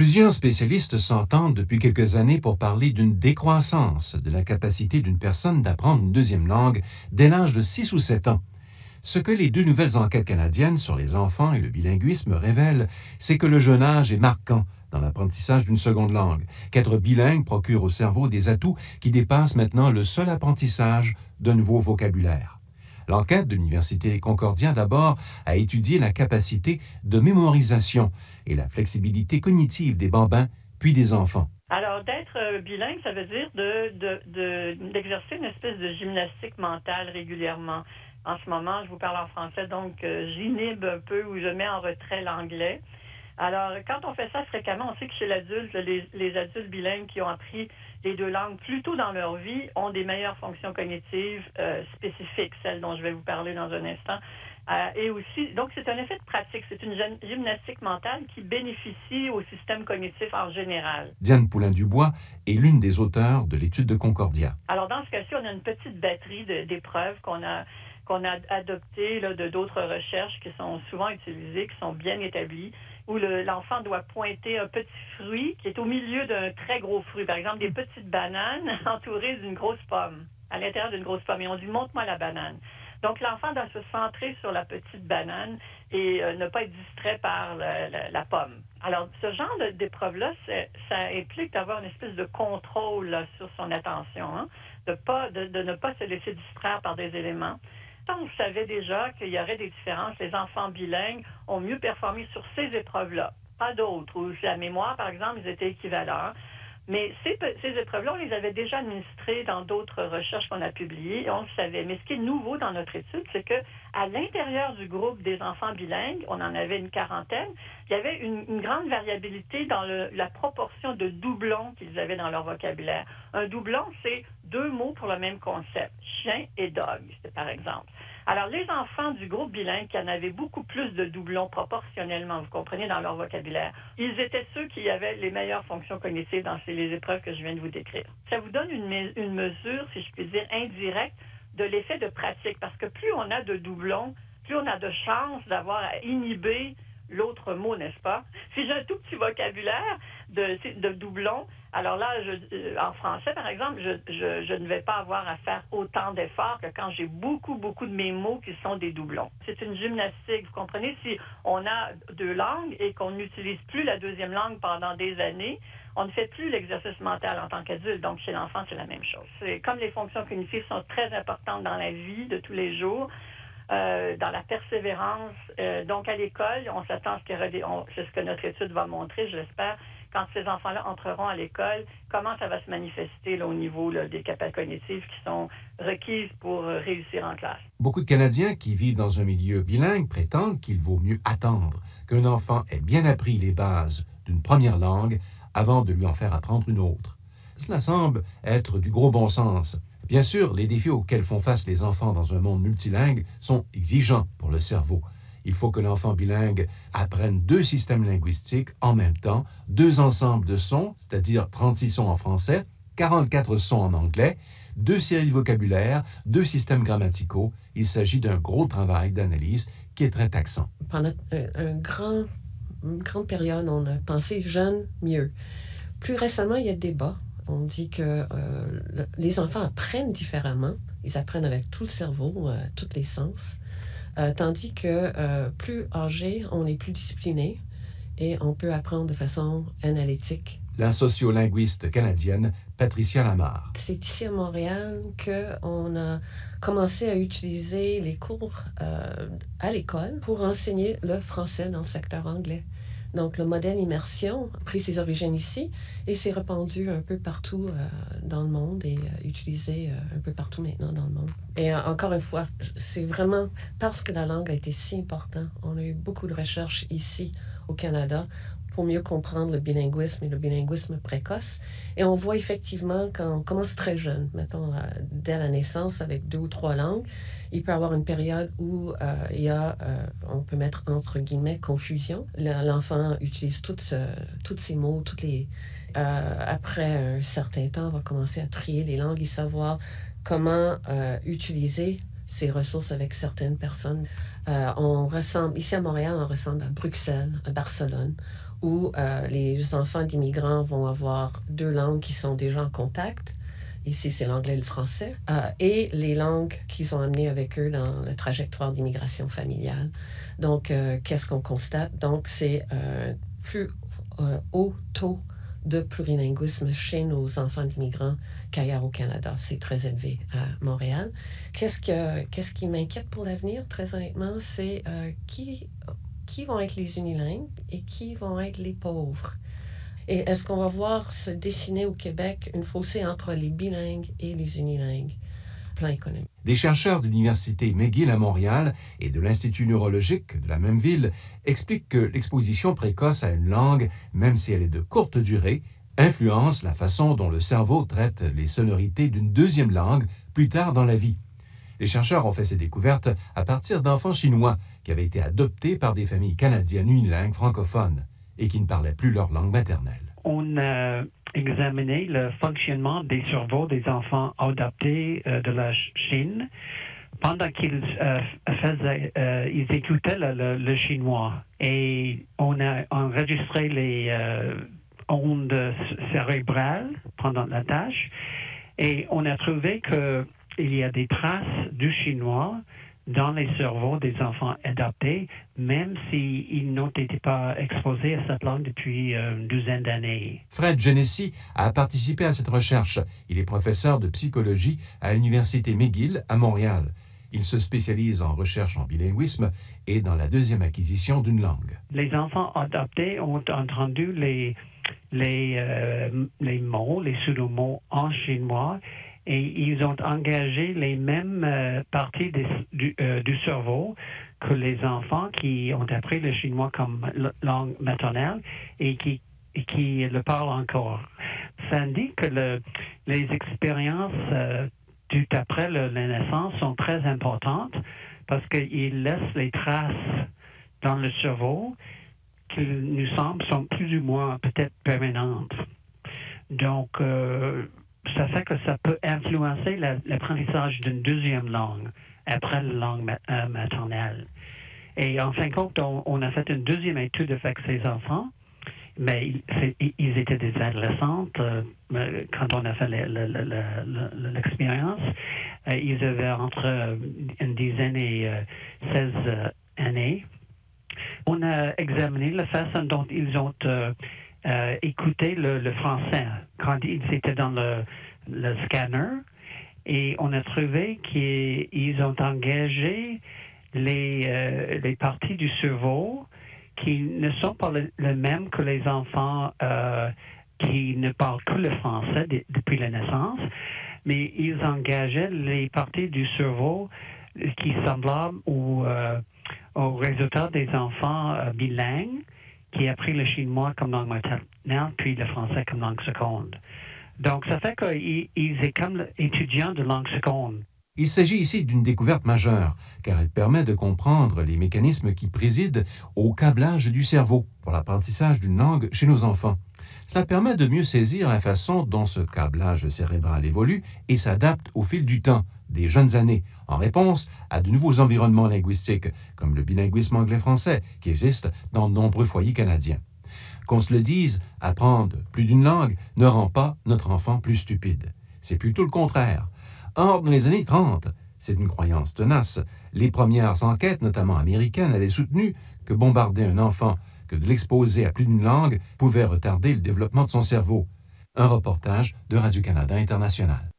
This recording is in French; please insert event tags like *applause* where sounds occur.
Plusieurs spécialistes s'entendent depuis quelques années pour parler d'une décroissance de la capacité d'une personne d'apprendre une deuxième langue dès l'âge de 6 ou 7 ans. Ce que les deux nouvelles enquêtes canadiennes sur les enfants et le bilinguisme révèlent, c'est que le jeune âge est marquant dans l'apprentissage d'une seconde langue, qu'être bilingue procure au cerveau des atouts qui dépassent maintenant le seul apprentissage d'un nouveau vocabulaire. L'enquête de l'Université Concordia d'abord a étudié la capacité de mémorisation et la flexibilité cognitive des bambins puis des enfants. Alors, d'être euh, bilingue, ça veut dire d'exercer de, une espèce de gymnastique mentale régulièrement. En ce moment, je vous parle en français, donc euh, j'inhibe un peu ou je mets en retrait l'anglais. Alors, quand on fait ça fréquemment, on sait que chez l'adulte, les, adultes bilingues qui ont appris les deux langues plus tôt dans leur vie ont des meilleures fonctions cognitives euh, spécifiques, celles dont je vais vous parler dans un instant. Euh, et aussi, donc c'est un effet de pratique, c'est une gymnastique mentale qui bénéficie au système cognitif en général. Diane Poulain-Dubois est l'une des auteurs de l'étude de Concordia. Alors dans ce cas-ci, on a une petite batterie d'épreuves qu'on a qu'on a adoptées de d'autres recherches qui sont souvent utilisées, qui sont bien établies où l'enfant doit pointer un petit fruit qui est au milieu d'un très gros fruit, par exemple des petites bananes *laughs* entourées d'une grosse pomme, à l'intérieur d'une grosse pomme. Et on dit montre-moi la banane. Donc l'enfant doit se centrer sur la petite banane et euh, ne pas être distrait par la, pomme. Alors ce genre d'épreuve-là, ça implique d'avoir une espèce de contrôle sur son attention, hein, de, ne pas se laisser distraire par des éléments on savait déjà qu'il y aurait des différences. Les enfants bilingues ont mieux performé sur ces épreuves-là, pas d'autres. Où la mémoire, par exemple, ils étaient équivalents. Mais ces, épreuves-là, on les avait déjà administrées dans d'autres recherches qu'on a publiées on le savait. Mais ce qui est nouveau dans notre étude, c'est que à l'intérieur du groupe des enfants bilingues, on en avait une quarantaine, il y avait une, grande variabilité dans la proportion de doublons qu'ils avaient dans leur vocabulaire. Un doublon, c'est deux mots pour le même concept, chien et dog, par exemple. Alors, les enfants du groupe bilingue qui en avaient beaucoup plus de doublons proportionnellement, vous comprenez, dans leur vocabulaire, ils étaient ceux qui avaient les meilleures fonctions cognitives dans ces, les épreuves que je viens de vous décrire. Ça vous donne une, une mesure, si je puis dire, indirecte de l'effet de pratique, parce que plus on a de doublons, plus on a de chances d'avoir à inhiber l'autre mot, n'est-ce pas? Si j'ai un tout petit vocabulaire de, de doublons, alors là, euh, en français, par exemple, je, ne vais pas avoir à faire autant d'efforts que quand j'ai beaucoup, beaucoup de mes mots qui sont des doublons. C'est une gymnastique, vous comprenez? Si on a deux langues et qu'on n'utilise plus la deuxième langue pendant des années, on ne fait plus l'exercice mental en tant qu'adulte. Donc, chez l'enfant, c'est la même chose. C'est comme les fonctions cognitives sont très importantes dans la vie de tous les jours, euh, dans la persévérance. Euh, donc, à l'école, on s'attend à ce que, c'est ce que notre étude va montrer, je l'espère, quand ces enfants-là entreront à l'école, comment ça va se manifester au niveau des capacités cognitives qui sont requises pour euh, réussir en classe? Beaucoup de Canadiens qui vivent dans un milieu bilingue prétendent qu'il vaut mieux attendre qu'un enfant ait bien appris les bases d'une première langue avant de lui en faire apprendre une autre. Cela semble être du gros bon sens. Bien sûr, les défis auxquels font face les enfants dans un monde multilingue sont exigeants pour le cerveau. Il faut que l'enfant bilingue apprenne deux systèmes linguistiques en même temps, deux ensembles de sons, c'est-à-dire 36 sons en français, 44 sons en anglais, deux séries de vocabulaire, deux systèmes grammaticaux. Il s'agit d'un gros travail d'analyse qui est très taxant. Pendant une grande période, on a pensé jeune, mieux. Plus récemment, il y a des débats. On dit que euh, les enfants apprennent différemment. Ils apprennent avec tout le cerveau, euh, tous les sens. Euh, tandis que euh, plus âgé, on est plus discipliné et on peut apprendre de façon analytique. La sociolinguiste canadienne Patricia Lamar. C'est ici à Montréal qu'on a commencé à utiliser les cours euh, à l'école pour enseigner le français dans le secteur anglais. Donc, le modèle immersion a pris ses origines ici et s'est répandu un peu partout euh, dans le monde et euh, utilisé euh, un peu partout maintenant dans le monde. Et encore une fois, c'est vraiment parce que la langue a été si importante. On a eu beaucoup de recherches ici au Canada pour mieux comprendre le bilinguisme et le bilinguisme précoce. Et on voit effectivement quand on commence très jeune, mettons dès la naissance avec deux ou trois langues, il peut y avoir une période où euh, il y a, euh, on peut mettre entre guillemets, confusion. L'enfant utilise toutes, tous ces mots, toutes les... Euh, après un certain temps, on va commencer à trier les langues et savoir comment utiliser ces ressources avec certaines personnes. on ressemble, ici à Montréal, on ressemble à Bruxelles, à Barcelone, où euh, les enfants d'immigrants vont avoir deux langues qui sont déjà en contact. Ici, c'est l'anglais et le français. Euh, et les langues qu'ils ont amenées avec eux dans la trajectoire d'immigration familiale. Donc, euh, qu'est-ce qu'on constate? Donc, c'est un plus haut taux de plurilinguisme chez nos enfants d'immigrants qu'ailleurs au Canada. C'est très élevé à Montréal. Qu'est-ce, que, qu'est-ce qui m'inquiète pour l'avenir, très honnêtement, c'est qui qui vont être les unilingues et qui vont être les pauvres. Et est-ce qu'on va voir se dessiner au Québec une fossé entre les bilingues et les unilingues? Plan économique. Des chercheurs de l'Université McGill à Montréal et de l'Institut neurologique de la même ville expliquent que l'exposition précoce à une langue, même si elle est de courte durée, influence la façon dont le cerveau traite les sonorités d'une deuxième langue plus tard dans la vie. Les chercheurs ont fait ces découvertes à partir d'enfants chinois qui avaient été adoptés par des familles canadiennes unilingues francophones et qui ne parlaient plus leur langue maternelle. On a examiné le fonctionnement des cerveaux des enfants adoptés euh, de la Chine pendant qu'ils euh, euh, ils écoutaient le, chinois et on a enregistré les ondes cérébrales pendant la tâche et on a trouvé que il y a des traces du chinois dans les cerveaux des enfants adoptés, même s'ils n'ont été pas exposés à cette langue depuis euh, une douzaine d'années. Fred Genessi a participé à cette recherche. Il est professeur de psychologie à l'Université McGill à Montréal. Il se spécialise en recherche en bilinguisme et dans la deuxième acquisition d'une langue. Les enfants adoptés ont entendu les, les, euh, les mots, les pseudo-mots en chinois et ils ont engagé les mêmes euh, parties euh, du, cerveau que les enfants qui ont appris le chinois comme langue maternelle et qui, qui le parlent encore. Ça indique que le, les expériences euh, tout après la naissance sont très importantes parce qu'ils laissent les traces dans le cerveau qui nous semblent sont plus ou moins peut-être permanentes. Donc, ça fait que ça peut influencer l'apprentissage d'une deuxième langue après la langue euh, maternelle. Et en fin de compte, on, a fait une deuxième étude avec ces enfants, mais ils, étaient des adolescentes euh, quand on a fait l'expérience. Euh, ils avaient entre une dizaine et 16 années. On a examiné la façon dont ils ont euh, écouter le, français. Quand ils étaient dans le, scanner et on a trouvé qu'ils ont engagé les, euh, les parties du cerveau qui ne sont pas les mêmes que les enfants euh, qui ne parlent que le français depuis la naissance, mais ils engageaient les parties du cerveau qui semblaient au, au résultat des enfants bilingues qui a pris le chinois comme langue maternelle, puis le français comme langue seconde. Donc, ça fait qu'ils sont comme étudiants de langue seconde. Il s'agit ici d'une découverte majeure, car elle permet de comprendre les mécanismes qui président au câblage du cerveau pour l'apprentissage d'une langue chez nos enfants. Cela permet de mieux saisir la façon dont ce câblage cérébral évolue et s'adapte au fil du temps, des jeunes années, en réponse à de nouveaux environnements linguistiques, comme le bilinguisme anglais-français, qui existe dans de nombreux foyers canadiens. Qu'on se le dise, apprendre plus d'une langue ne rend pas notre enfant plus stupide. C'est plutôt le contraire. Or, dans les années 30, c'est une croyance tenace, les premières enquêtes, notamment américaines, avaient soutenu que bombarder un enfant, que de l'exposer à plus d'une langue, pouvait retarder le développement de son cerveau. Un reportage de Radio-Canada International.